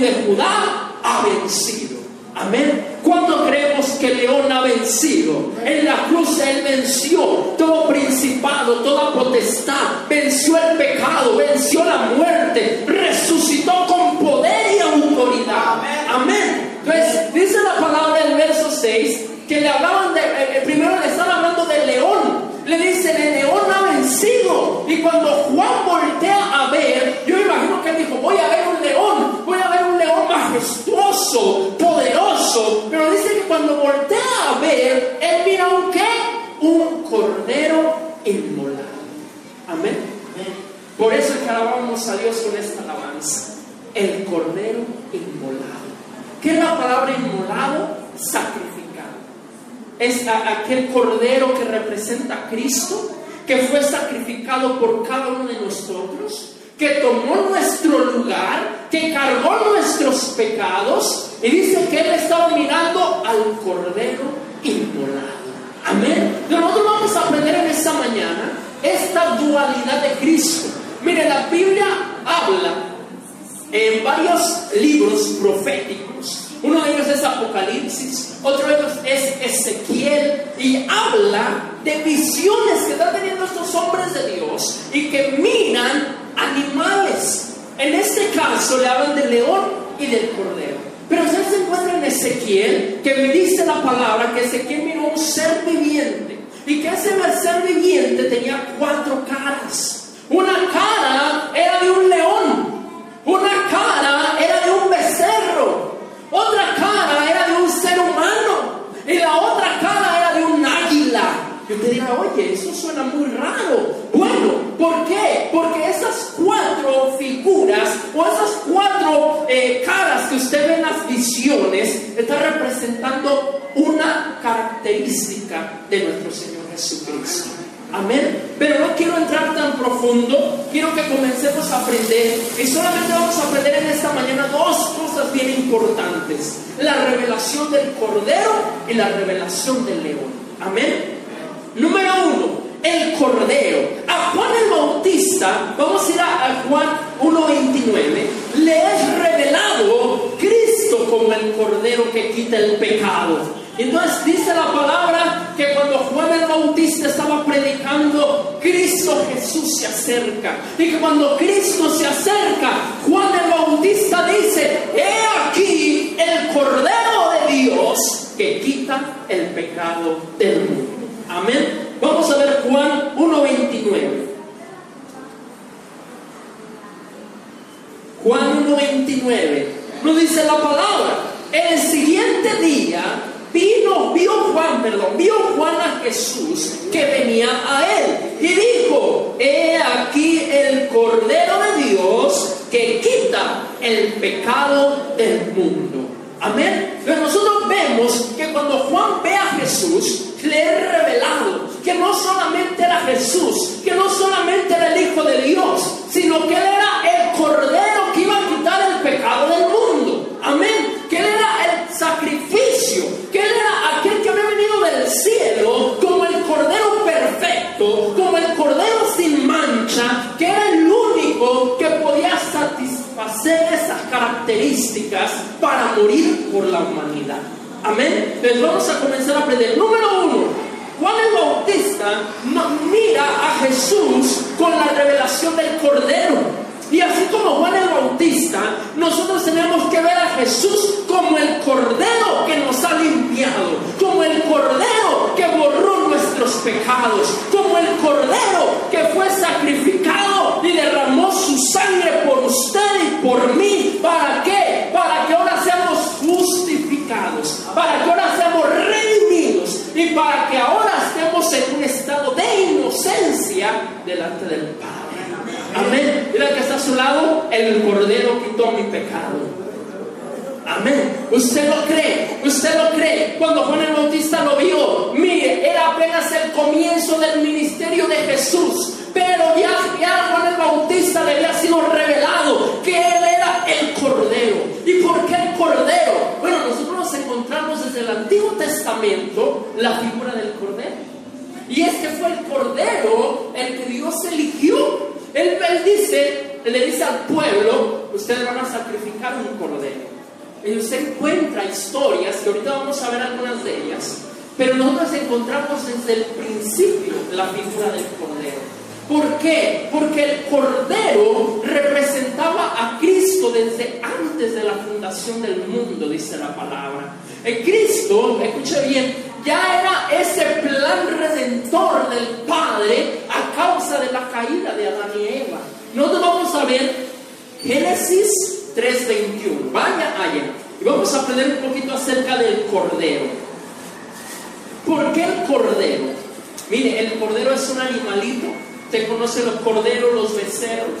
de Judá ha vencido. Amén. ¿Cuándo creemos que león ha vencido? En la cruz Él venció todo principado, toda potestad, venció el pecado, venció la muerte, resucitó con poder y autoridad. Amén. Entonces, dice la palabra del verso 6 que le hablaban de, eh, primero le están hablando del león. Le dicen, el león ha vencido. Y cuando Juan voltea a ver, yo imagino que él dijo, voy a ver un león, voy a ver un león majestuoso, poderoso. Pero dice que cuando voltea a ver, él mira un qué? Un cordero inmolado. Amén. Por eso es que alabamos a Dios con esta alabanza. El cordero inmolado. ¿Qué es la palabra inmolado? Sacrificado. Es aquel cordero que representa a Cristo, que fue sacrificado por cada uno de nosotros, que tomó nuestro lugar, que cargó nuestros pecados, y dice que Él estaba mirando al cordero inmolado. Amén. Nosotros vamos a aprender en esta mañana esta dualidad de Cristo. Mire, la Biblia habla en varios libros proféticos uno de ellos es Apocalipsis, otro de ellos es Ezequiel y habla de visiones que están teniendo estos hombres de Dios y que miran le hablan del león y del cordero. Pero usted se encuentra en Ezequiel, que me dice la palabra que Ezequiel miró un ser viviente y que ese ser viviente tenía cuatro caras. Una cara era de un león, una cara era de un becerro, otra cara era de un ser humano y la otra cara era de un águila. Y usted dirá, oye, eso suena muy raro. Bueno, ¿por qué? Porque esas cuatro figuras o esas cuatro eh, caras que usted ve en las visiones están representando una característica de nuestro Señor Jesucristo. Amén. Pero no quiero entrar tan profundo, quiero que comencemos a aprender. Y solamente vamos a aprender en esta mañana dos cosas bien importantes. La revelación del Cordero y la revelación del león. Amén. Número uno, el Cordero. A Juan el Bautista, vamos a ir a, Juan 1.29, le es revelado Cristo como el Cordero que quita el pecado. Entonces dice la palabra que cuando Juan el Bautista estaba predicando, Cristo Jesús se acerca. Y que cuando Cristo se acerca, Juan el Bautista dice, he aquí el Cordero de Dios que quita el pecado del mundo. Amén. 1.29. Nos dice la palabra. El siguiente día vino, vio Juan, perdón, vio Juan a Jesús que venía a él y dijo, he aquí el Cordero de Dios que quita el pecado del mundo. Amén. Pero nosotros vemos que cuando Juan ve a Jesús, le es revelado que no solamente era Jesús, que no solamente era el Hijo de Dios, sino que él era el Cordero características para morir por la humanidad. Amén. Entonces vamos a comenzar a aprender. Número uno, Juan el Bautista mira a Jesús con la revelación del Cordero. Y así como Juan el Bautista, nosotros tenemos que ver a Jesús como el Cordero que nos ha limpiado, como el Cordero que borró nuestros pecados, como el Cordero que fue sacrificado y derramó su sangre por usted y por mí. ¿Para qué? Para que ahora seamos justificados, para que ahora seamos redimidos y para que ahora estemos en un estado de inocencia delante del Padre. Amén. Mira que está a su lado, el Cordero quitó mi pecado. Amén. Usted lo cree, usted lo cree. Cuando Juan el Bautista lo vio, mire, era apenas el comienzo del ministerio de Jesús. Pero ya, ya Juan el Bautista le había sido revelado que el Cordero. ¿Y por qué el Cordero? Bueno, nosotros nos encontramos desde el Antiguo Testamento la figura del Cordero. Y es que fue el Cordero el que Dios eligió él, dice, le dice al pueblo, ustedes van a sacrificar un cordero. Y usted encuentra historias, que ahorita vamos a ver algunas de ellas, pero nosotros encontramos desde el principio la figura del cordero. ¿Por qué? Porque el Cordero representaba a Cristo desde antes de la fundación del mundo, dice la palabra. El Cristo, escuche bien, ya era ese plan redentor del Padre a causa de la caída de Adán y Eva. Nosotros vamos a ver Génesis 3:21. Vaya allá. Y vamos a aprender un poquito acerca del Cordero. ¿Por qué el Cordero? Mire, el Cordero es un animalito Usted conoce los corderos, los becerros.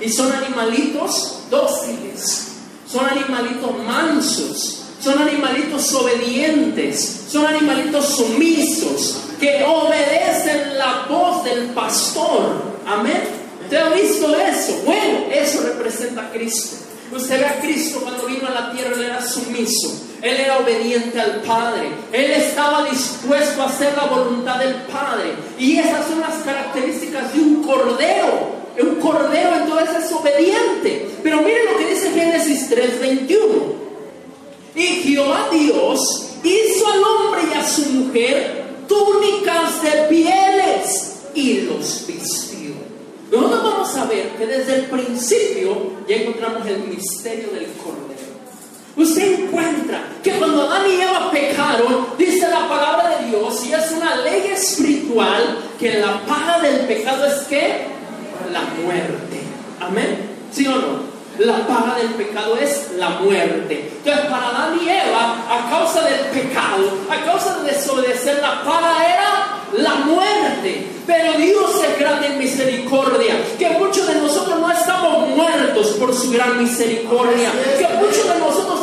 Y son animalitos dóciles. Son animalitos mansos. Son animalitos obedientes. Son animalitos sumisos. Que obedecen la voz del pastor. Amén. ¿Usted ha visto eso? Bueno, eso representa a Cristo. Usted ve a Cristo cuando vino a la tierra, él era sumiso, él era obediente al Padre, él estaba dispuesto a hacer la voluntad del Padre. Y esas son las características de un cordero. Un cordero entonces es obediente. Pero miren lo que dice Génesis 3:21. Y Jehová Dios hizo al hombre y a su mujer túnicas de pieles y los vistió. Nosotros vamos a ver que desde el principio ya encontramos el misterio del Cordero. Usted encuentra que cuando Adán y Eva pecaron, dice la palabra de Dios, y es una ley espiritual, que la paga del pecado es que la muerte. Amén. ¿Sí o no? La paga del pecado es la muerte. Entonces, para Adán y Eva, a causa del pecado, a causa de desobedecer, la paga era la muerte. Pero Dios es grande en misericordia. Que muchos de nosotros no estamos muertos por su gran misericordia. Que muchos de nosotros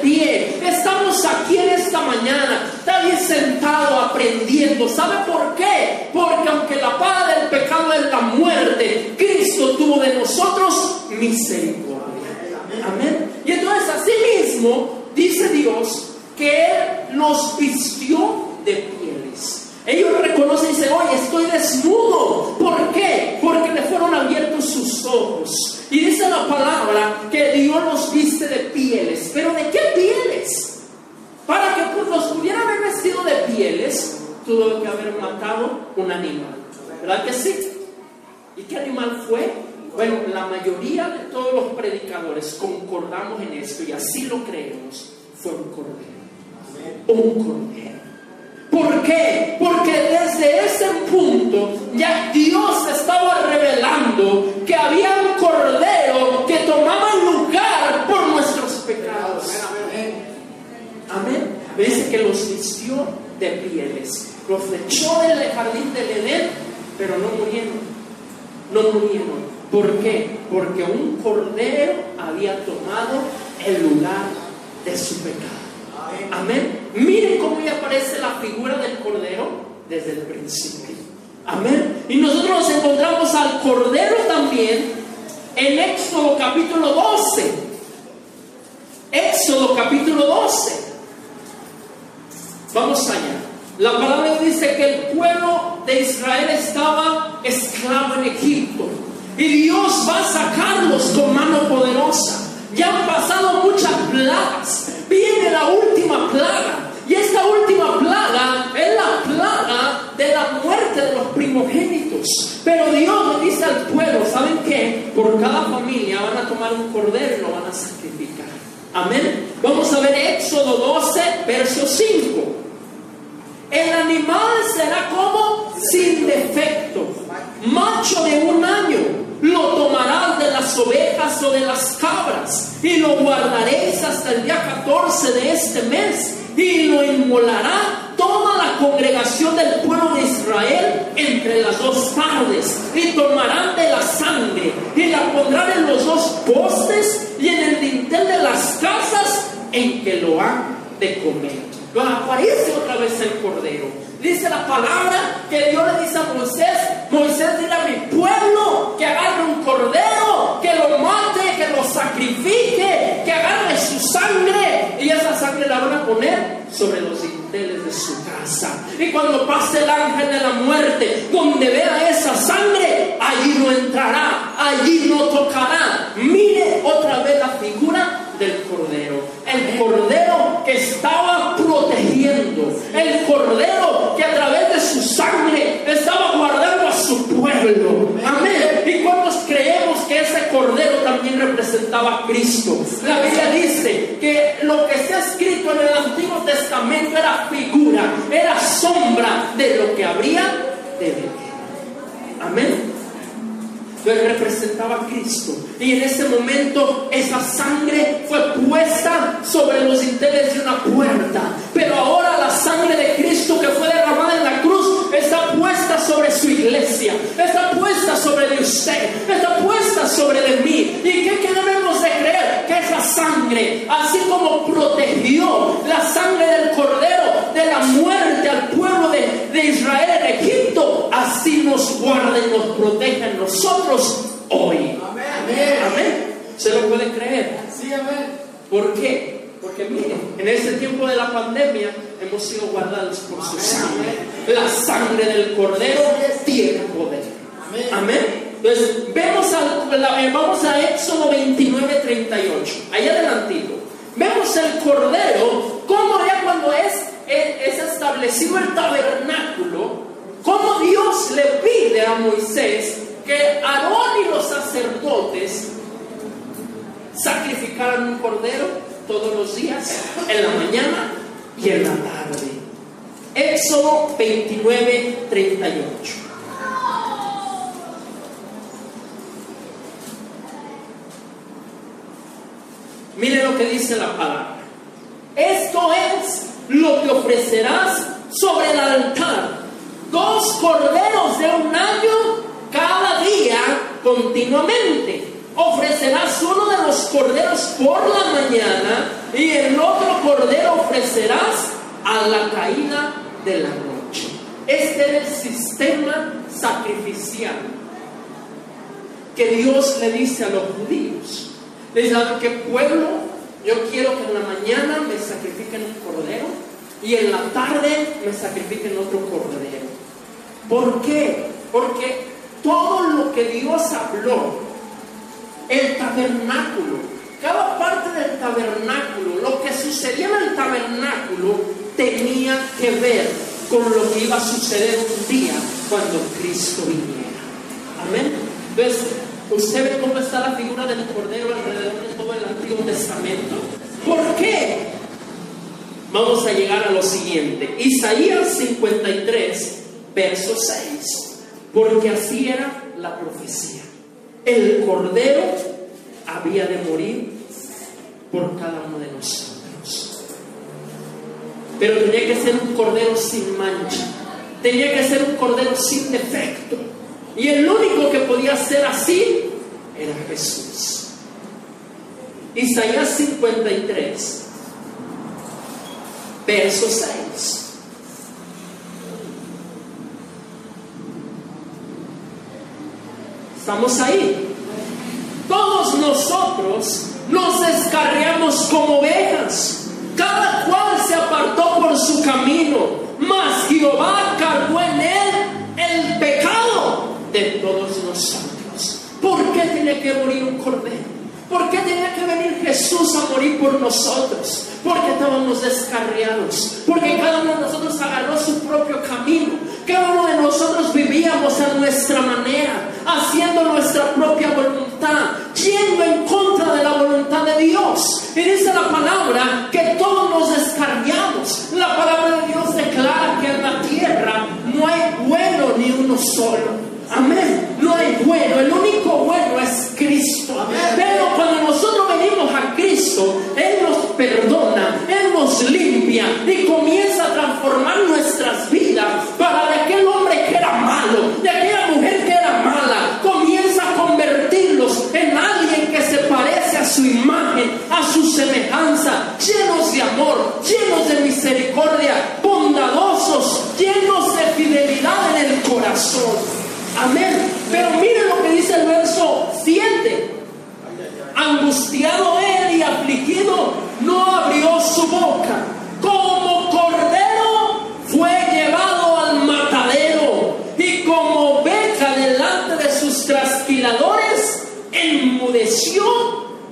pie. Estamos aquí en esta mañana. Bien sentado aprendiendo. ¿Sabe por qué? Porque aunque la paga del pecado es la muerte, Cristo tuvo de nosotros misericordia. Amén. Y entonces así mismo dice Dios que Él nos vistió de pieles. Ellos reconocen y dicen, oye, estoy desnudo. ¿Por qué? Porque le fueron abiertos sus ojos. Y dice la palabra que Dios los viste de pieles. ¿Pero de qué pieles? Para que pues, los pudiera haber vestido de pieles, tuvo que haber matado un animal. ¿Verdad que sí? ¿Y qué animal fue? Bueno, la mayoría de todos los predicadores concordamos en esto y así lo creemos. Fue un cordero. Un cordero. ¿Por qué? Porque desde ese punto ya Dios estaba revelando que había un cordero que tomaba lugar por nuestros pecados. Amén. Dice que los vistió de pieles, los echó del jardín del Edén, pero no murieron. No murieron. ¿Por qué? Porque un cordero había tomado el lugar de su pecado. Amén. Miren cómo ya aparece la figura del Cordero desde el principio. Amén. Y nosotros nos encontramos al Cordero también en Éxodo capítulo 12. Éxodo capítulo 12. Vamos allá. La palabra dice que el Israel estaba esclavo en Egipto. Y Dios va a sacarlos con mano poderosa. Ya han pasado muchas plagas. Viene la última plaga. Y esta última plaga es la plaga de la muerte de los primogénitos. Pero Dios le dice al pueblo, ¿saben qué? Por cada familia van a tomar un cordero y lo van a sacrificar. Amén. Vamos a ver Éxodo 12, verso 5. El animal será como sin defecto, macho de un año lo tomarás de las ovejas o de las cabras y lo guardaréis hasta el día 14 de este mes y lo inmolará toda la congregación del pueblo de Israel entre las dos tardes y tomarán de la sangre y la pondrán en los dos postes y en el dintel de las casas en que lo han de comer aparece otra vez el Cordero. Dice la palabra que Dios le dice a Moisés, Moisés dile a mi pueblo que agarre un cordero, que lo mate, que lo sacrifique, que agarre su sangre y esa sangre la van a poner sobre los dinteles de su casa. Y cuando pase el ángel de la muerte, donde vea esa sangre, allí no entrará, allí no tocará. Mire otra vez la figura del cordero. El cordero que estaba representaba a Cristo. La Biblia dice que lo que está escrito en el Antiguo Testamento era figura, era sombra de lo que habría de venir. Amén. Él representaba a Cristo. Y en ese momento esa sangre fue puesta sobre los dinteles de una puerta. Pero ahora la sangre de Cristo que fue derramada en la cruz está puesta sobre su iglesia. Está puesta sobre de usted. Está puesta sobre de mí. ¿Y qué, debemos sangre, así como protegió la sangre del cordero de la muerte al pueblo de, de Israel en Egipto, así nos guarda y nos protege a nosotros hoy. Amén. Amén. ¿Se lo puede creer? Sí, amén. ¿Por qué? Porque miren, en este tiempo de la pandemia hemos sido guardados por su sangre. La sangre del cordero tiene poder. Amén. Amén. Entonces, vemos eh, vamos a Éxodo 29, 38. Ahí adelantito. Vemos el cordero, como ya cuando es, es establecido el tabernáculo, como Dios le pide a Moisés que Aarón y los sacerdotes sacrificaran un cordero todos los días, en la mañana y en la tarde. Éxodo 29, 38. Mire lo dice la palabra. Esto es lo que ofrecerás sobre el altar. Dos corderos de un año cada día continuamente. Ofrecerás uno de los corderos por la mañana y el otro cordero ofrecerás a la caída de la noche. Este era el sistema sacrificial que Dios le dice a los judíos. Le dice, que pueblo? Yo quiero que en la mañana me sacrifiquen un cordero y en la tarde me sacrifiquen otro cordero. ¿Por qué? Porque todo lo que Dios habló, el tabernáculo, cada parte del tabernáculo, lo que sucedía en el tabernáculo tenía que ver con lo que iba a suceder un día cuando Cristo viniera. Amén. Entonces, ¿usted ve cómo está la figura del Cordero alrededor de todo el Antiguo Testamento? ¿Por qué? Vamos a llegar a lo siguiente. Isaías 53, verso 6 porque así era la profecía. El cordero había de morir por cada uno de nosotros. Pero tenía que ser un cordero sin mancha, tenía que ser un cordero sin defecto. Y el único que podía ser así era Jesús. Isaías 53, verso 6. Estamos ahí. Todos nosotros nos descarriamos como ovejas. Cada cual se apartó por su camino. Mas Jehová tiene que morir un cordero? ¿Por qué tenía que venir Jesús a morir por nosotros? Porque estábamos descarriados. Porque cada uno de nosotros agarró su propio camino. Cada uno de nosotros vivíamos a nuestra manera, haciendo nuestra propia voluntad, yendo en contra de la voluntad de Dios. Y dice la palabra que todos nos descarriamos. La palabra de Dios declara que en la tierra no hay bueno ni uno solo. Amén. No hay bueno, el único bueno es Cristo. Pero cuando nosotros venimos a Cristo, Él nos perdona, Él nos limpia y comienza a transformar nuestras vidas para de aquel hombre que era malo, de aquella mujer que era mala, comienza a convertirlos en alguien que se parece a su imagen, a su semejanza, llenos de amor, llenos de misericordia, bondadosos, llenos de fidelidad en el corazón. Amén. Pero miren lo que dice el verso 7. Angustiado él y afligido, no abrió su boca. Como cordero fue llevado al matadero y como oveja delante de sus trasquiladores, enmudeció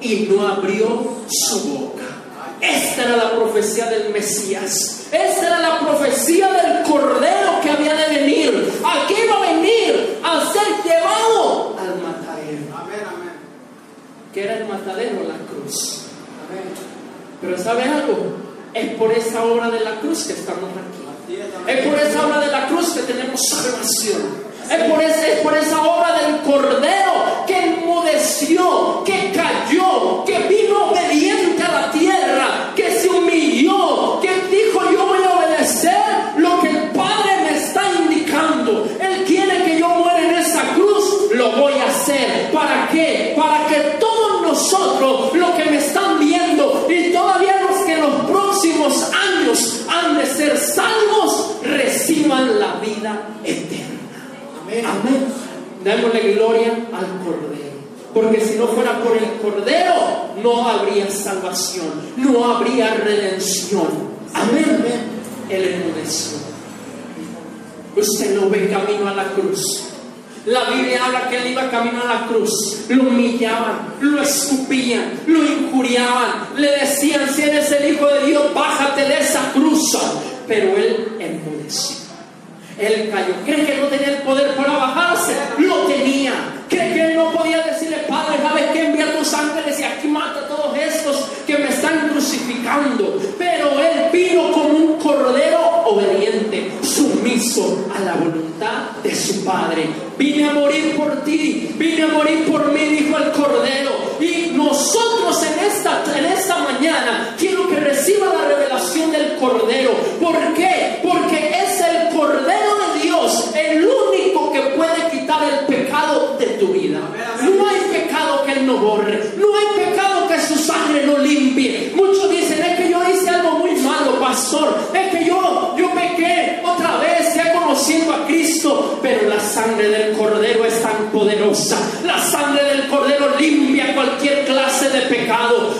y no abrió su boca. Esta era la profecía del Mesías. Esta era la profecía del Cordero que había de venir. Aquí iba a venir a ser llevado al matadero. Amén, amén. que era el matadero, la cruz. Pero ¿sabe algo? Es por esa obra de la cruz que estamos aquí. Es por esa obra de la cruz que tenemos salvación. Es por, ese, es por esa obra del Cordero que enmudeció, que cayó, que vino obediente a la tierra, que se humilló, que dijo yo voy a obedecer lo que el Padre me está indicando. Él quiere que yo muera en esa cruz, lo voy a hacer. ¿Para qué? Para que todos nosotros, lo que me están viendo y todavía los que en los próximos años han de ser salvos, reciban la vida eterna. Amén. Démosle gloria al Cordero. Porque si no fuera por el Cordero, no habría salvación, no habría redención. Amén. Él enmudeció. Usted no ve camino a la cruz. La Biblia habla que él iba camino a la cruz. Lo humillaban, lo escupían, lo injuriaban. Le decían, si eres el Hijo de Dios, bájate de esa cruz. Pero él enmudeció. Él cayó. ¿Cree que no tenía el poder para bajarse? Lo tenía. ¿Cree que él no podía decirle, Padre, ¿sabes qué? Envía tus ángeles y aquí mata a todos estos que me están crucificando. Pero él vino como un cordero obediente, sumiso a la voluntad de su Padre. Vine a morir por ti, vine a morir por mí, dijo el cordero. Y nosotros en esta, en esta mañana quiero que reciba la revelación del cordero. ¿Por qué? Porque es el cordero el único que puede quitar el pecado de tu vida. No hay pecado que Él no borre, no hay pecado que su sangre no limpie. Muchos dicen, es que yo hice algo muy malo, pastor, es que yo, yo pequé otra vez, ya conociendo a Cristo, pero la sangre del cordero es tan poderosa. La sangre del cordero limpia cualquier clase de pecado.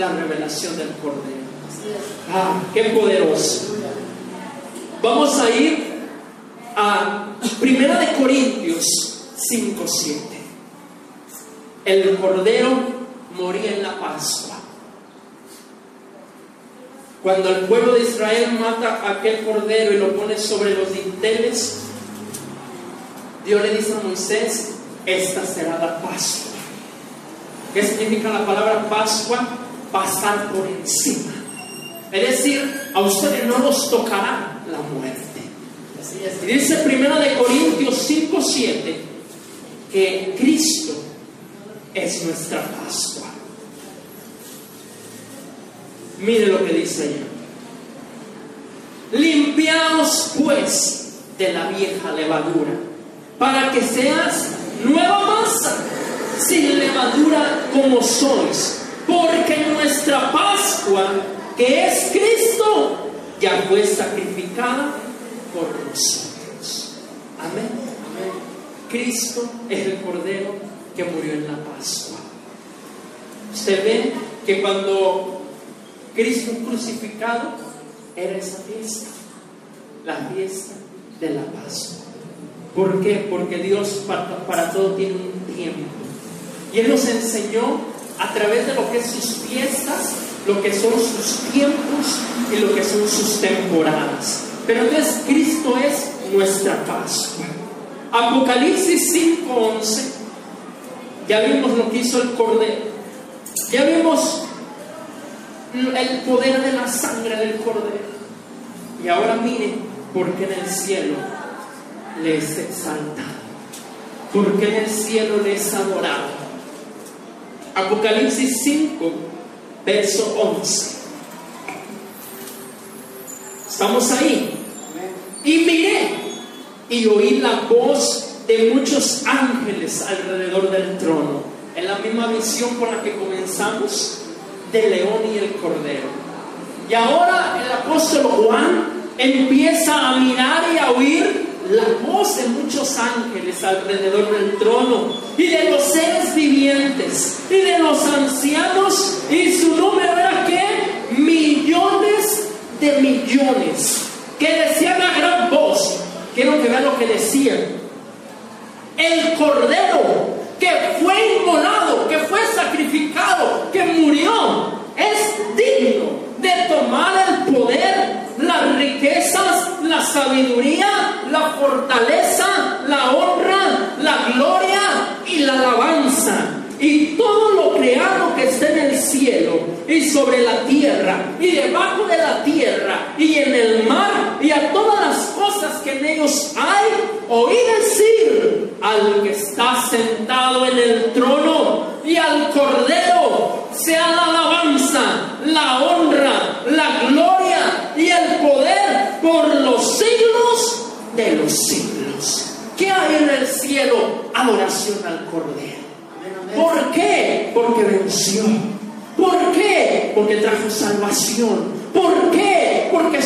La revelación del cordero. Ah, qué poderoso. Vamos a ir a Primera de Corintios 5, 7. El cordero moría en la Pascua. Cuando el pueblo de Israel mata a aquel cordero y lo pone sobre los dinteles, Dios le dice a Moisés, esta será la Pascua. ¿Qué significa la palabra Pascua? Pasar por encima. Es decir, a ustedes no los tocará la muerte. Y dice 1 de Corintios 5, 7 que Cristo es nuestra Pascua. Mire lo que dice allá. Limpiaos pues de la vieja levadura, para que seas nueva masa, sin levadura como sois, porque nuestra Pascua, que es Cristo, ya fue sacrificada por nosotros. Amén. Cristo es el Cordero que murió en la Pascua. Usted ve que cuando Cristo crucificado era esa fiesta, la fiesta de la Pascua. ¿Por qué? Porque Dios para todo tiene un tiempo. Y Él nos enseñó a través de lo que es sus fiestas, lo que son sus tiempos y lo que son sus temporadas. Pero entonces Cristo es nuestra Pascua. Apocalipsis 5:11, ya vimos lo que hizo el Cordero, ya vimos el poder de la sangre del Cordero. Y ahora miren, porque en el cielo le es exaltado, porque en el cielo le es adorado. Apocalipsis 5, verso 11. Estamos ahí. Y miré y oí la voz de muchos ángeles alrededor del trono. En la misma visión con la que comenzamos, del león y el cordero. Y ahora el apóstol Juan empieza a mirar y a oír la voz de muchos ángeles alrededor del trono y de los seres vivientes y de los ancianos. Y su número era que millones de millones. Que decían a gran voz, quiero que vean lo que decían, el cordero que fue inmolado, que fue sacrificado, que murió, es digno de tomar el poder, las riquezas, la sabiduría, la fortaleza, la honra, la gloria y la alabanza y todo lo creado que esté en el cielo y sobre la tierra y debajo de la tierra y en el mar y a todas las cosas que en ellos hay, oí decir al que está sentado en el trono y al cordero sea la alabanza, la honra, la gloria y el poder por los siglos de los siglos. ¿Qué hay en el cielo? Adoración al cordero. ¿Por qué? Porque venció. ¿Por qué? Porque trajo salvación. ¿Por qué? Porque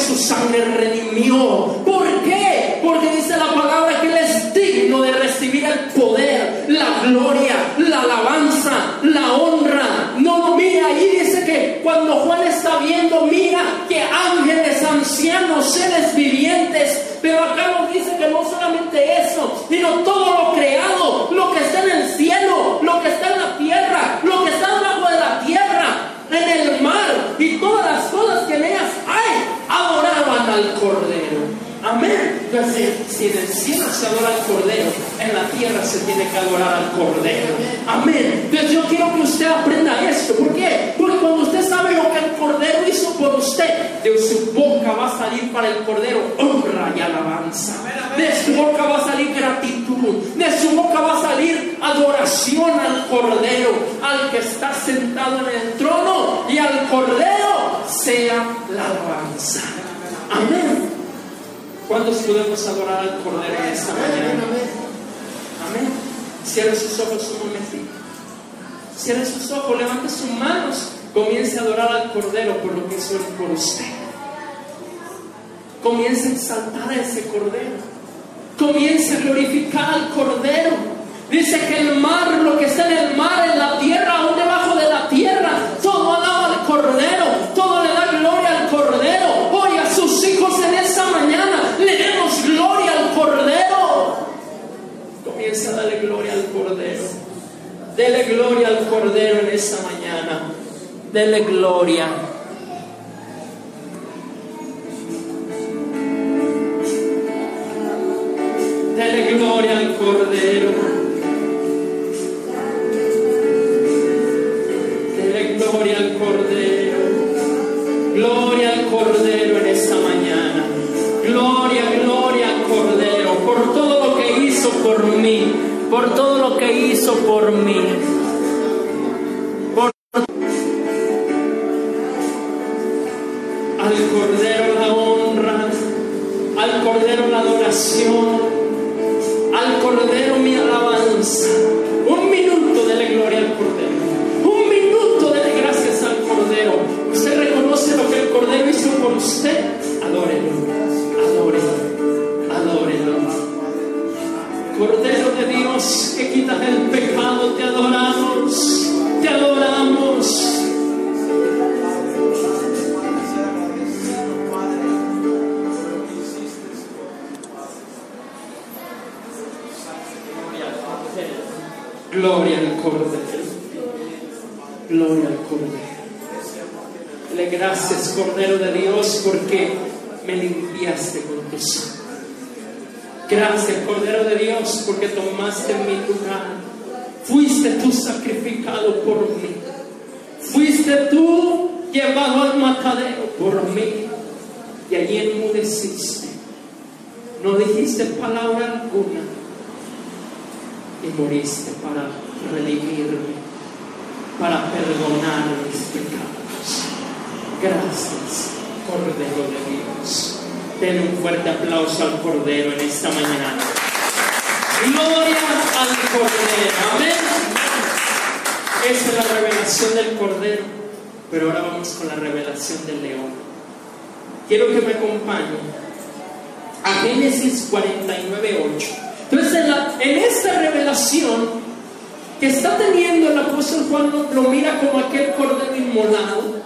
su sangre redimió. ¿Por qué? Porque dice la palabra que Él es digno de recibir el poder, la gloria, la alabanza, la honra. No, mira, ahí dice que cuando Juan está viendo, mira que ángeles, ancianos, seres vivientes, pero acá nos dice que no solamente eso, sino todo lo creado, lo que está en el cielo, lo que está en la tierra, lo que está debajo de la tierra, en el mar y todas las cosas que en ellas hay, adoraban al Cordero. Amén. Entonces, si en el cielo se adora al Cordero, en la tierra se tiene que adorar al Cordero. Amén. Entonces yo quiero que usted aprenda esto. ¿Por qué? Porque cuando usted sabe lo que el Cordero hizo por usted, de su boca va a salir para el Cordero honra y alabanza. De su boca va a salir gratitud. De su boca va a salir adoración al Cordero, al que está sentado en el trono y al Cordero sea la alabanza. Amén. ¿Cuántos podemos adorar al Cordero en esta mañana? Amén. Cierre sus ojos un momentito. Cierre sus ojos, levante sus manos. Comience a adorar al Cordero por lo que hizo por usted. Comience a exaltar a ese Cordero. Comience a glorificar al Cordero. Dice que el mar, lo que está en el mar, en la tierra, aún debajo de la tierra, todo alaba al Cordero, todo le da gloria al Cordero. Hoy a sus hijos en esta mañana le demos gloria al Cordero. Comienza a darle gloria al Cordero. Dele gloria al Cordero en esta mañana. Dele gloria. Dele gloria al Cordero. Por todo lo que hizo por mí. Enmudeciste. No dijiste palabra alguna y moriste para redimirme, para perdonar mis pecados. Gracias, Cordero de Dios. Den un fuerte aplauso al Cordero en esta mañana. Gloria al Cordero. Amén. Esa es la revelación del Cordero. Pero ahora vamos con la revelación del león. Quiero que me acompañen a Génesis 49, 8. Entonces, en, esta revelación que está teniendo el apóstol Juan, lo, mira como aquel cordero inmolado,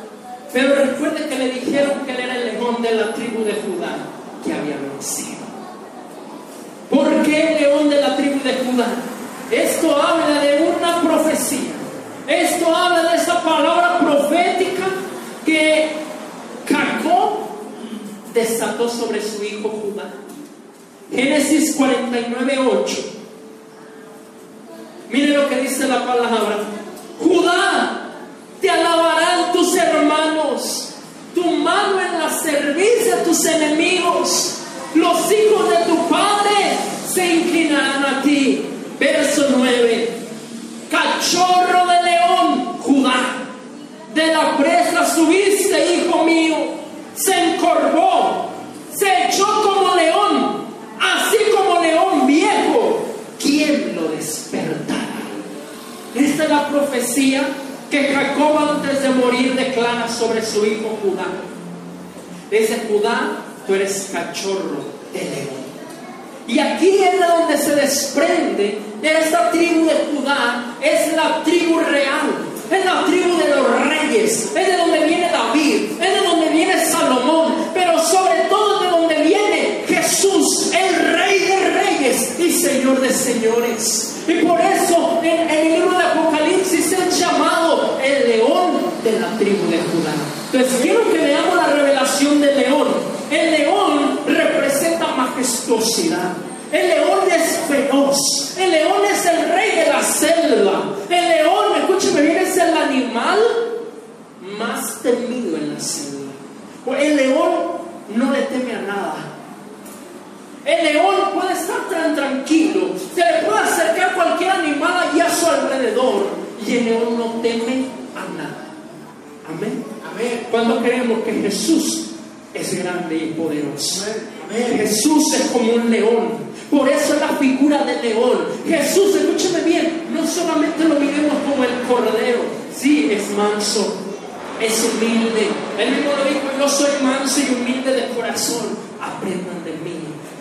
pero recuerde que le dijeron que él era el león de de la tribu de Judá que había vencido. ¿Por qué el león de la tribu de Judá? Esto habla de una profecía. Esto habla de esa palabra profética que Jacob desató sobre su hijo Judá. Génesis 49, 8. Mire lo que dice la palabra. Judá, te alabarán tus hermanos, tu mano en la servicio de tus enemigos. Los hijos de tu padre se inclinarán a ti. Verso 9. Cachorro de león, Judá. De la presa subiste, hijo mío. Se encorvó, se echó como león, así como león viejo. ¿Quién lo despertará? Esta la profecía que Jacob antes de morir declara sobre su hijo Judá. Dice Judá, tú eres cachorro de león. Y aquí es de donde se desprende de esta tribu de Judá, es la tribu real, es la tribu de los reyes, es de donde viene David, es de donde viene Salomón, pero sobre todo de donde viene Jesús, el rey de reyes y señor de señores. Y por eso en, el libro de Apocalipsis es llamado el león de la tribu de Judá. Entonces quiero que veamos la revelación del león. El león representa majestuosidad. El león es feroz. El león es el rey de la selva. El león, escúcheme bien, es el animal más temido en la selva. El león no le teme a nada. El león puede estar tan tranquilo, se le puede acercar cualquier animal allí a su alrededor y el león no teme a nada. Amén. Amén. Cuando creemos que Jesús es grande y poderoso. Amén. Jesús es como un león. Por eso es la figura del león. Jesús, escúcheme bien, no solamente lo miremos como el cordero. Sí, es manso, es humilde. Él mismo lo dijo, yo soy manso y humilde de corazón. Aprendan.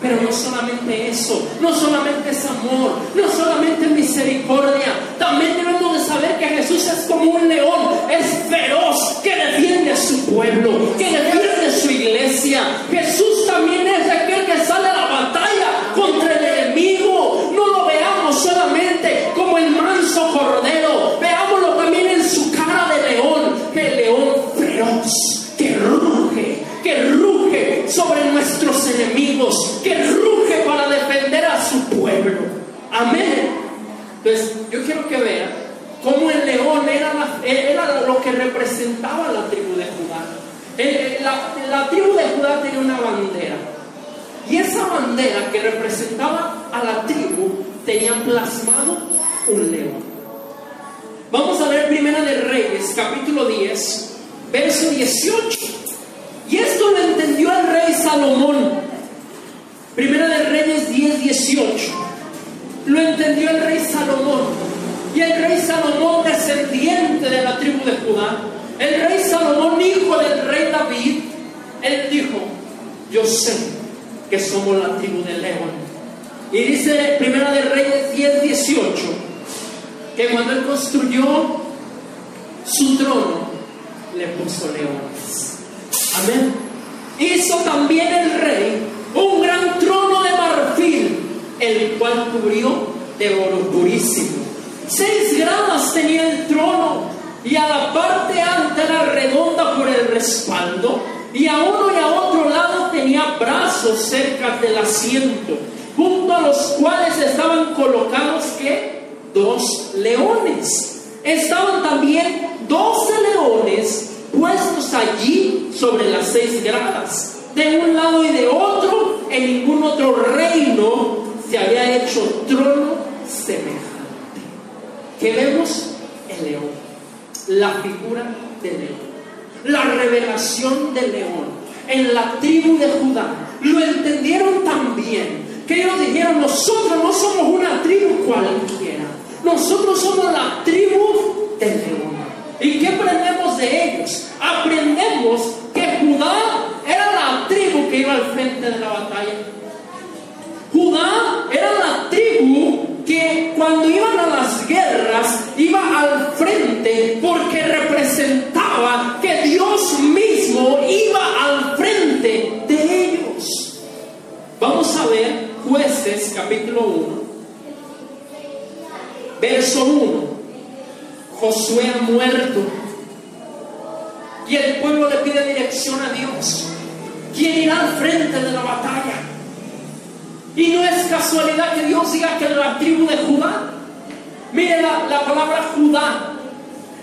Pero no solamente eso, no solamente es amor, no solamente es misericordia, también debemos de saber que Jesús es como un león, es feroz, que defiende a su pueblo, que defiende a su iglesia. Jesús también es aquel que sale a la batalla Entonces, yo quiero que vean cómo el león era, la- lo que representaba la tribu de Judá. La tribu de Judá tenía una bandera. Y esa bandera que representaba a la tribu tenía plasmado un león. Vamos a ver Primera de Reyes, capítulo 10, verso 18. Y esto lo entendió el rey Salomón. Primera de Reyes 10, 18. Lo entendió el rey Salomón. Y el rey Salomón, descendiente de la tribu de Judá, el rey Salomón, hijo del rey David, él dijo, yo sé que somos la tribu de León. Y dice Primera de Reyes 10, 18, que cuando él construyó su trono, le puso leones. Amén. Hizo también el rey un gran trono de marfil, el cual cubrió de oro purísimo. Seis gradas tenía el trono y a la parte alta era redonda por el respaldo y a uno y a otro lado tenía brazos cerca del asiento, junto a los cuales estaban colocados que dos leones. Estaban también doce leones puestos allí sobre las seis gradas. De un lado y de otro, en ningún otro reino se había hecho trono semejante. Que vemos el león, la figura del león, la revelación del león en la tribu de Judá. Lo entendieron tan bien que ellos dijeron, nosotros no somos una tribu cualquiera, nosotros somos la tribu del león. ¿Y qué aprendemos de ellos? Aprendemos que Judá era la tribu que iba al frente de la batalla. Judá era la tribu que cuando iban a las guerras iba al frente porque representaba que Dios mismo iba al frente de ellos. Vamos a ver jueces capítulo 1, verso 1. Josué ha muerto. Y el pueblo le pide dirección a Dios. ¿Quién irá al frente de la batalla? Y no es casualidad que Dios diga que la tribu de Judá. Mire la, la palabra Judá.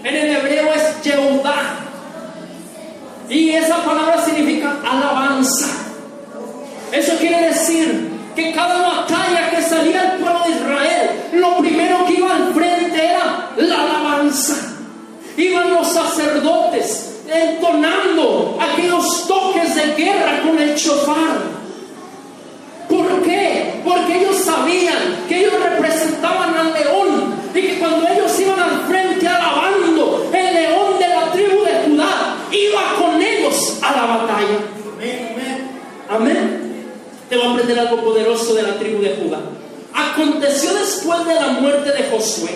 En el hebreo es Yehudá. Y esa palabra significa alabanza. Eso quiere decir que cada batalla que salía el pueblo de Israel, lo primero que iba al frente era la alabanza. Iban los sacerdotes entonando aquellos toques de guerra con el chofar. ¿Por qué? Porque ellos sabían que ellos representaban al león y que cuando ellos iban al frente alabando, el león de la tribu de Judá iba con ellos a la batalla. Amén, amén. Amén. Te voy a aprender algo poderoso de la tribu de Judá. Aconteció después de la muerte de Josué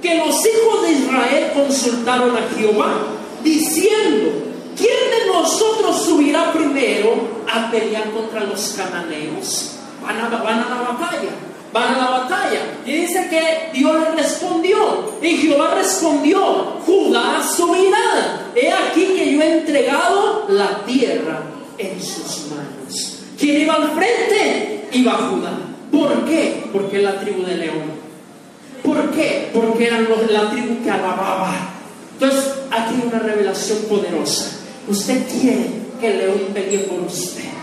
que los hijos de Israel consultaron a Jehová, diciendo, ¿quién de nosotros subirá primero a pelear contra los cananeos? Van a, a la batalla, van a la batalla. Y dice que Dios le respondió, y Jehová respondió, Judá subirá. He aquí que yo he entregado la tierra en sus manos. ¿Quién iba al frente? Iba Judá. ¿Por qué? Porque es la tribu de León. ¿Por qué? Porque eran los, la tribu que alababa. Entonces, aquí hay una revelación poderosa. Usted quiere que el león pelee por usted.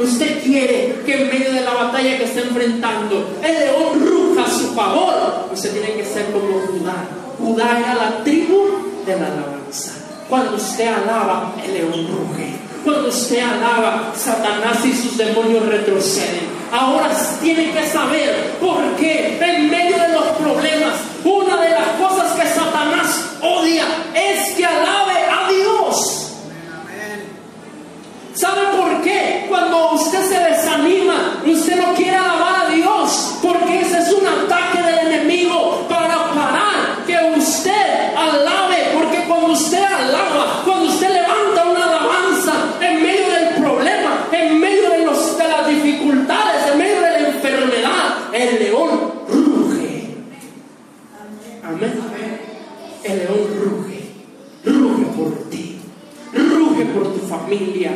Usted quiere que en medio de la batalla que está enfrentando, el león ruja a su favor. Usted tiene que ser como Judá. Judá era la tribu de la alabanza. Cuando usted alaba, el león ruge. Cuando usted alaba, Satanás y sus demonios retroceden. Ahora tiene que saber por qué en medio de los problemas, una de las cosas que Satanás odia es que alabe a Dios. ¿Sabe por qué? Cuando usted se desanima, usted no quiere alabar a Dios, porque ese es un ataque del enemigo para parar que usted alabe, porque cuando usted alaba, cuando usted levanta una alabanza en medio del problema, en medio de, los, de las dificultades, en medio de la enfermedad, el león ruge. Amén. El león ruge. Ruge por ti. Ruge por tu familia.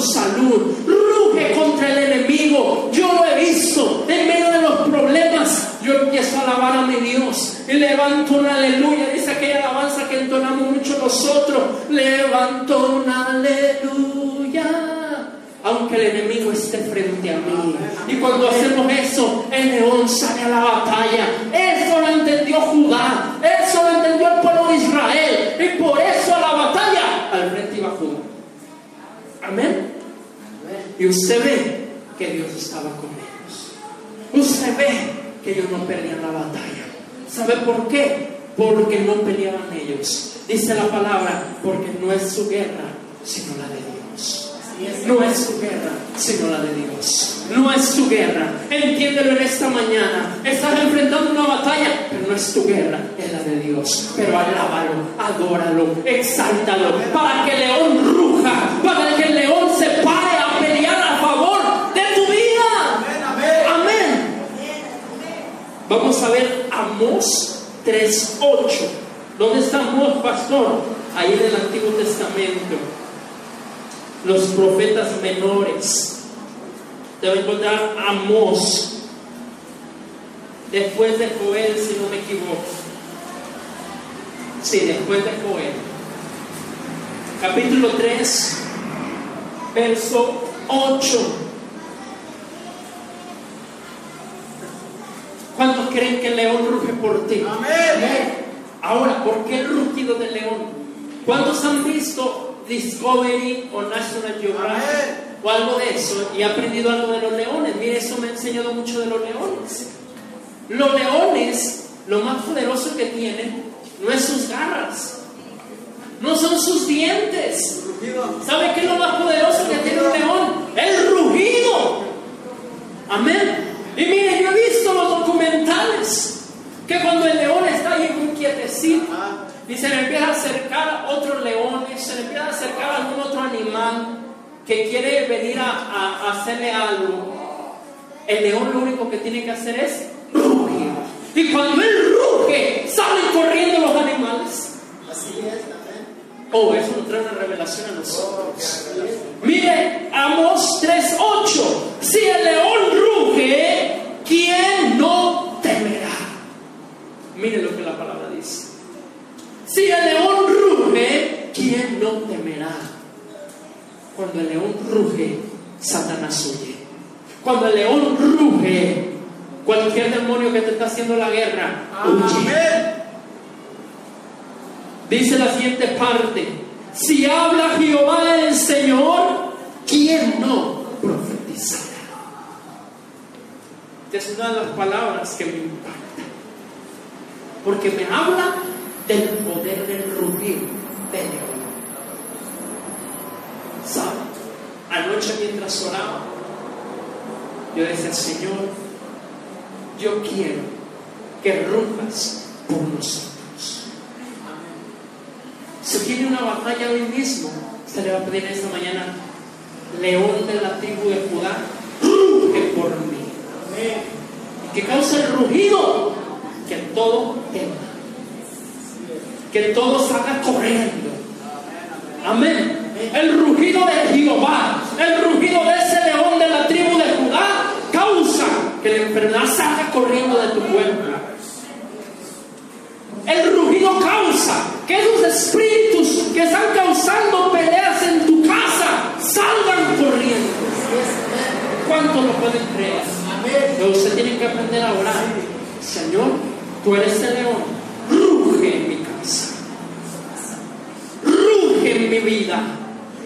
Salud. Ruge contra el enemigo. Yo lo he visto en medio de los problemas. Yo empiezo a alabar a mi Dios. Y levanto una aleluya. Dice aquella alabanza que entonamos mucho nosotros. Levanto una aleluya aunque el enemigo esté frente a mí. Y cuando hacemos eso, el león sale a la batalla. Eso lo entendió Judá, eso lo entendió el pueblo de Israel. Y por eso a la batalla, al frente iba Judá. Amén. Y usted ve que Dios estaba con ellos. Usted ve que ellos no perdían la batalla. ¿Sabe por qué? Porque no peleaban ellos. Dice la palabra, porque no es su guerra, sino la de Dios. No es su guerra, sino la de Dios. No es tu guerra. Entiéndelo en esta mañana. Estás enfrentando una batalla, pero no es tu guerra, es la de Dios. Pero alábalo, adóralo, exáltalo, para que el león ruja, para que el león se pare a pelear a favor de tu vida. Amén, amén. Amén. Vamos a ver Amós 3.8. ¿Dónde está Amós, pastor? Ahí en el Antiguo Testamento. Los profetas menores. Te voy a encontrar Amós. Después de Joel, si no me equivoco. Sí, después de Joel. Capítulo 3, verso 8. ¿Cuántos creen que el león ruge por ti? Amén. Ahora, ¿por qué el rugido del león? ¿Cuántos han visto Discovery o National Geographic o algo de eso y ha aprendido algo de los leones? Mire, eso me ha enseñado mucho de los leones. Los leones, lo más poderoso que tienen no es sus garras, no son sus dientes. ¿Sabe qué es lo más poderoso que tiene un león? El rugido. Amén. Y mire, yo he visto los documentales que cuando el león está ahí muy quietecito y se le empieza a acercar a otros leones, se le empieza a acercar a algún otro animal que quiere venir a, a- a hacerle algo. El león lo único que tiene que hacer es rugir. Y cuando él ruge, salen corriendo los animales. Así es, amén. Oh, eso nos trae una revelación a nosotros. Mire, Amos 3:8. Si el león ruge, ¿quién no temerá? Mire lo que la palabra dice. Si el león ruge, ¿quién no temerá? Cuando el león ruge, Satanás huye. Cuando el león ruge, cualquier demonio que te está haciendo la guerra, huye. Dice la siguiente parte, si habla Jehová el Señor, ¿quién no profetizará? Es una de las palabras que me impacta, porque me habla del poder del rugir de león. ¿Sabe? Anoche mientras oraba, yo decía, Señor, yo quiero que rujas por nosotros. Si tiene una batalla hoy mismo, se le va a pedir esta mañana, león de la tribu de Judá, ruge por mí. Que cause el rugido, que todo tema, que todo salga corriendo. Amén. El rugido de Jehová, el rugido de ese león de la tribu de Judá, causa que la enfermedad salga corriendo de tu cuerpo. El rugido causa que esos espíritus que están causando peleas en tu casa salgan corriendo. ¿Cuánto lo pueden creer? Amén. Usted tiene que aprender a orar. Señor, tú eres el león. Ruge en mi casa. Ruge en mi vida.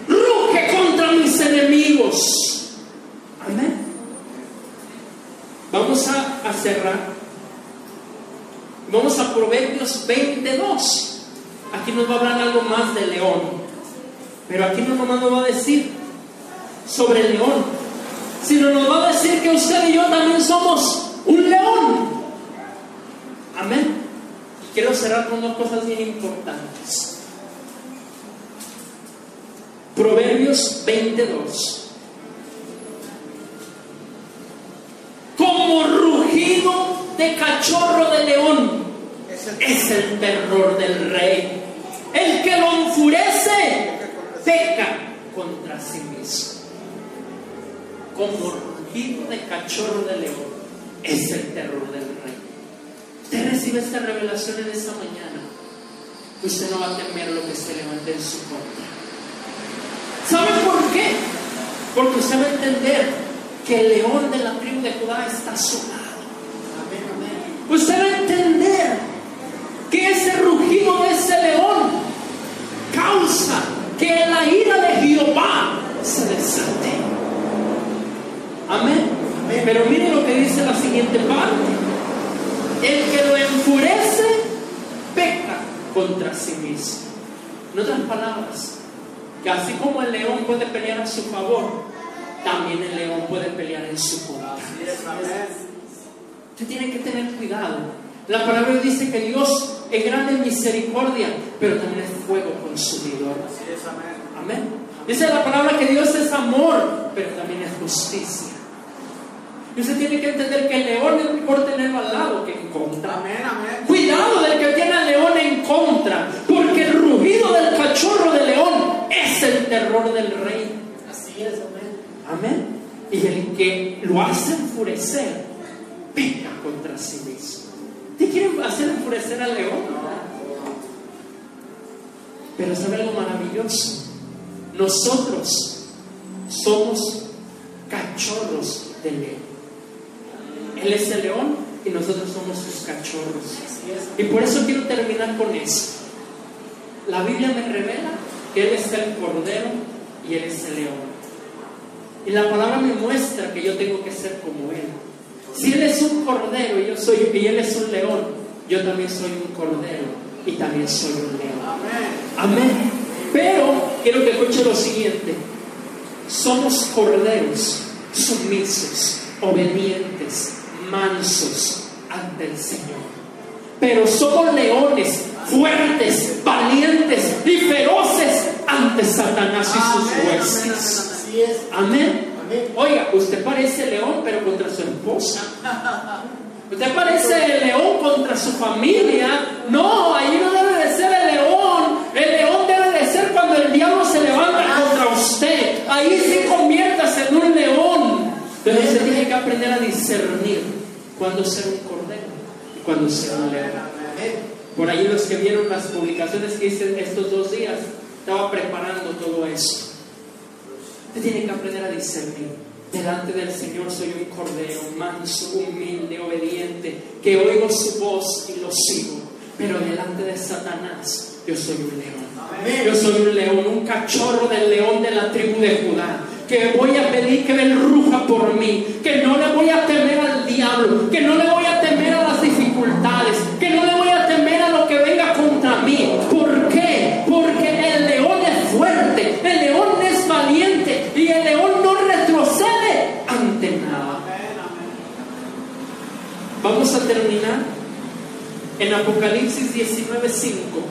Ruge contra mis enemigos. Amén. Vamos a, a cerrar. Vamos a Proverbios 22. Aquí nos va a hablar algo más de león. Pero aquí no nomás nos va a decir sobre el león, sino nos va a decir que usted y yo también somos un león. Amén. Y quiero cerrar con dos cosas bien importantes. Proverbios 22. Como rugido de cachorro de león Es el terror del rey. El que lo enfurece peca contra sí mismo. Como rugido de cachorro de león es el terror del rey. Usted recibe esta revelación en esta mañana. Usted no va a temer lo que se levante en su contra. ¿Sabe por qué? Porque usted va a entender que el león de la tribu de Judá está a su. Usted va a entender que ese rugido de ese león causa que la ira de Jehová se desate. Amén. Pero mire lo que dice la siguiente parte. El que lo enfurece peca contra sí mismo. En otras palabras, que así como el león puede pelear a su favor, también el león puede pelear en su contra. Así es, amén. Usted tiene que tener cuidado. La palabra dice que Dios es grande en misericordia, pero también es fuego consumidor. Así es, amén. Amén. Dice la palabra que Dios es amor, pero también es justicia. Y usted tiene que entender que el león es mejor tenerlo al lado que en contra. Amén, amén. Cuidado del que tiene al león en contra, porque el rugido del cachorro de león es el terror del rey. Así es, amén. Amén. Y el que lo hace enfurecer, peca contra sí mismo. ¿Te quieren hacer enfurecer al león? Pero sabe algo maravilloso. Nosotros somos cachorros de león. Él es el león y nosotros somos sus cachorros. Y por eso quiero terminar con eso. La Biblia me revela que Él es el cordero y Él es el león. Y la palabra me muestra que yo tengo que ser como Él. Si Él es un cordero y yo soy y Él es un león, yo también soy un cordero y también soy un león. Amén. Amén. Pero quiero que escuche lo siguiente. Somos corderos sumisos, obedientes, mansos ante el Señor. Pero somos leones fuertes, valientes y feroces ante Satanás y sus Amén, amén. Oiga, usted parece león, pero contra su esposa. Usted parece león contra su familia. No debe de ser el león. El león debe de ser cuando el diablo se levanta contra usted. Ahí sí conviértase en un león. Pero usted tiene que aprender a discernir cuándo ser un cordero y cuándo ser un león. Por ahí los que vieron las publicaciones que hice estos dos días, estaba preparando todo eso. Usted tiene que aprender a discernir. Delante del Señor soy un cordero, manso, humilde, obediente, que oigo su voz y lo sigo. Pero delante de Satanás yo soy un león. Yo soy un león, un cachorro del león de la tribu de Judá. Que voy a pedir que él ruja por mí. Que no le voy a temer al diablo. Que no le voy a temer a las dificultades. Que no le voy a temer a lo que venga contra mí. ¿Por qué? Porque el león es fuerte. El león es valiente. Y el león no retrocede ante nada. Vamos a terminar en Apocalipsis 19:5.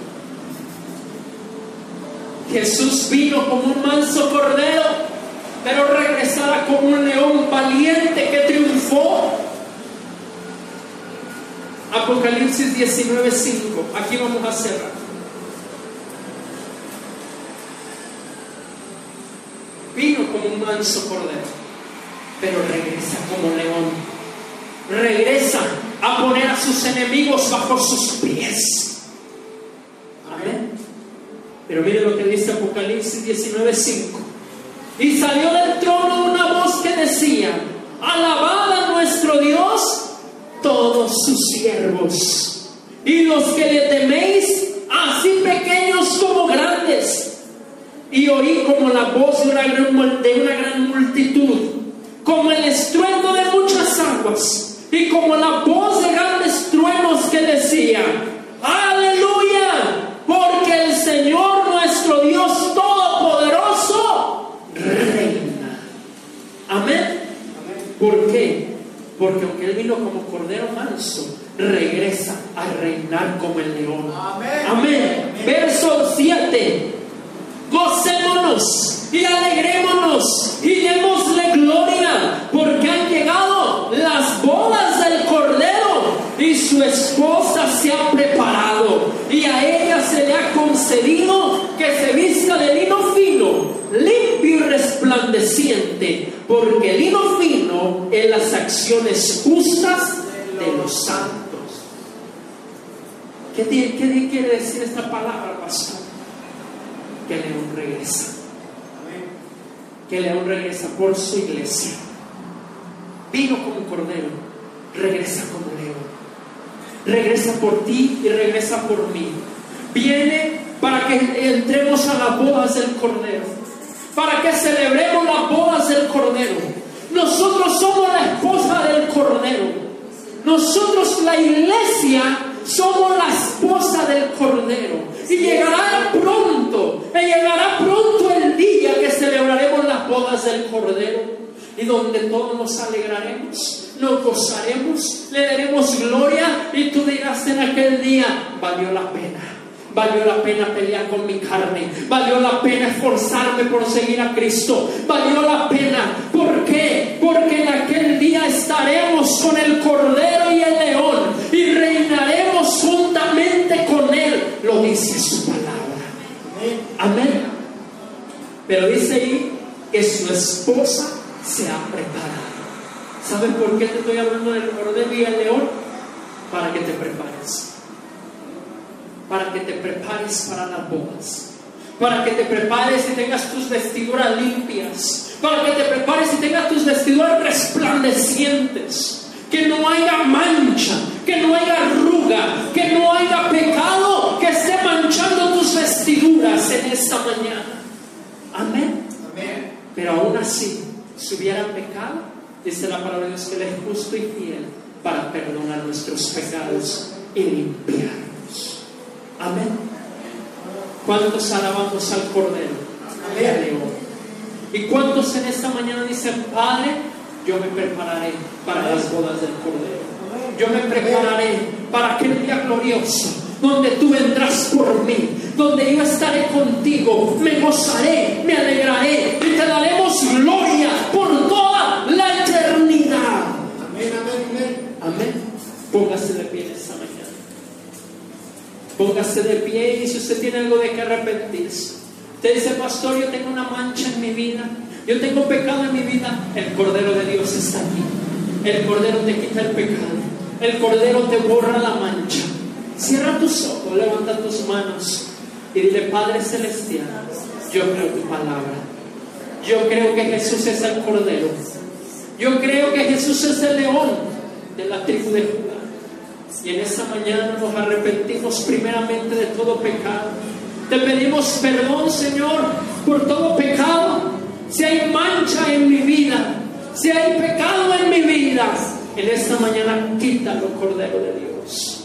Jesús vino como un manso cordero, pero regresará como un león valiente que triunfó. Apocalipsis 19:5. Aquí vamos a cerrar. Vino como un manso cordero, pero regresa como león. Regresa a poner a sus enemigos bajo sus pies. Amén. Pero mire lo que dice Apocalipsis 19:5. Salió del trono una voz que decía, alabad a nuestro Dios todos sus siervos y los que le teméis, así pequeños como grandes. Y oí como la voz de una gran, de una gran multitud, como el estruendo de muchas aguas y como la voz de grandes truenos que decía, aleluya, porque el Señor nuestro Dios Todopoderoso reina. Amén. ¿Por qué? Porque aunque Él vino como cordero manso, regresa a reinar como el león. Amén. Amén. Verso 7. Gocémonos y alegrémonos y démosle gloria, porque han llegado las bodas del cordero y su esposa se ha preparado y a ella se le ha concedido que se vista de lino fino, limpio y resplandeciente, porque el lino fino es las acciones justas de los santos. ¿Qué, qué quiere decir esta palabra, pastor? Que león regresa. Que león regresa por su iglesia. Vino como cordero, regresa como león. Regresa por ti y regresa por mí. Viene para que entremos a las bodas del cordero. Para que celebremos las bodas del cordero. Nosotros somos la esposa del cordero. Nosotros, la iglesia, somos la esposa del Cordero. Y llegará pronto, y llegará pronto el día que celebraremos las bodas del Cordero. Y donde todos nos alegraremos, nos gozaremos, le daremos gloria. Y tú dirás en aquel día, valió la pena. Valió la pena pelear con mi carne. Valió la pena esforzarme por seguir a Cristo. Valió la pena. ¿Por qué? Porque en aquel día estaremos con el Cordero y el León y reinaremos juntamente con Él. Lo dice su palabra. Amén. Pero dice ahí que su esposa se ha preparado. ¿Sabes por qué te estoy hablando del Cordero y el León? Para que te prepares para que te prepares para las bodas, para que te prepares y tengas tus vestiduras limpias, para que te prepares y tengas tus vestiduras resplandecientes, que no haya mancha, que no haya arruga, que no haya pecado que esté manchando tus vestiduras en esta mañana. Amén. Amén. Pero aún así, si hubiera pecado, dice la palabra de Dios que Él es justo y fiel para perdonar nuestros pecados y limpiarnos. Amén. ¿Cuántos alabamos al Cordero? Amén. ¿Y cuántos en esta mañana dicen, Padre, yo me prepararé para las bodas del Cordero? Yo me prepararé para aquel día glorioso donde tú vendrás por mí, donde yo estaré contigo, me gozaré, me alegraré y te daremos gloria por toda la eternidad. Amén, amén, amén. Amén. Póngase de pie este y si usted tiene algo de que arrepentirse. Usted dice, pastor, yo tengo una mancha en mi vida. Yo tengo pecado en mi vida. El Cordero de Dios está aquí. El Cordero te quita el pecado. El Cordero te borra la mancha. Cierra tus ojos, levanta tus manos y dile, Padre Celestial, yo creo tu palabra. Yo creo que Jesús es el Cordero. Yo creo que Jesús es el león de la tribu de Judá. Y en esta mañana nos arrepentimos primeramente de todo pecado. Te pedimos perdón, Señor, por todo pecado. Si hay mancha en mi vida, si hay pecado en mi vida, en esta mañana quítalo, Cordero de Dios.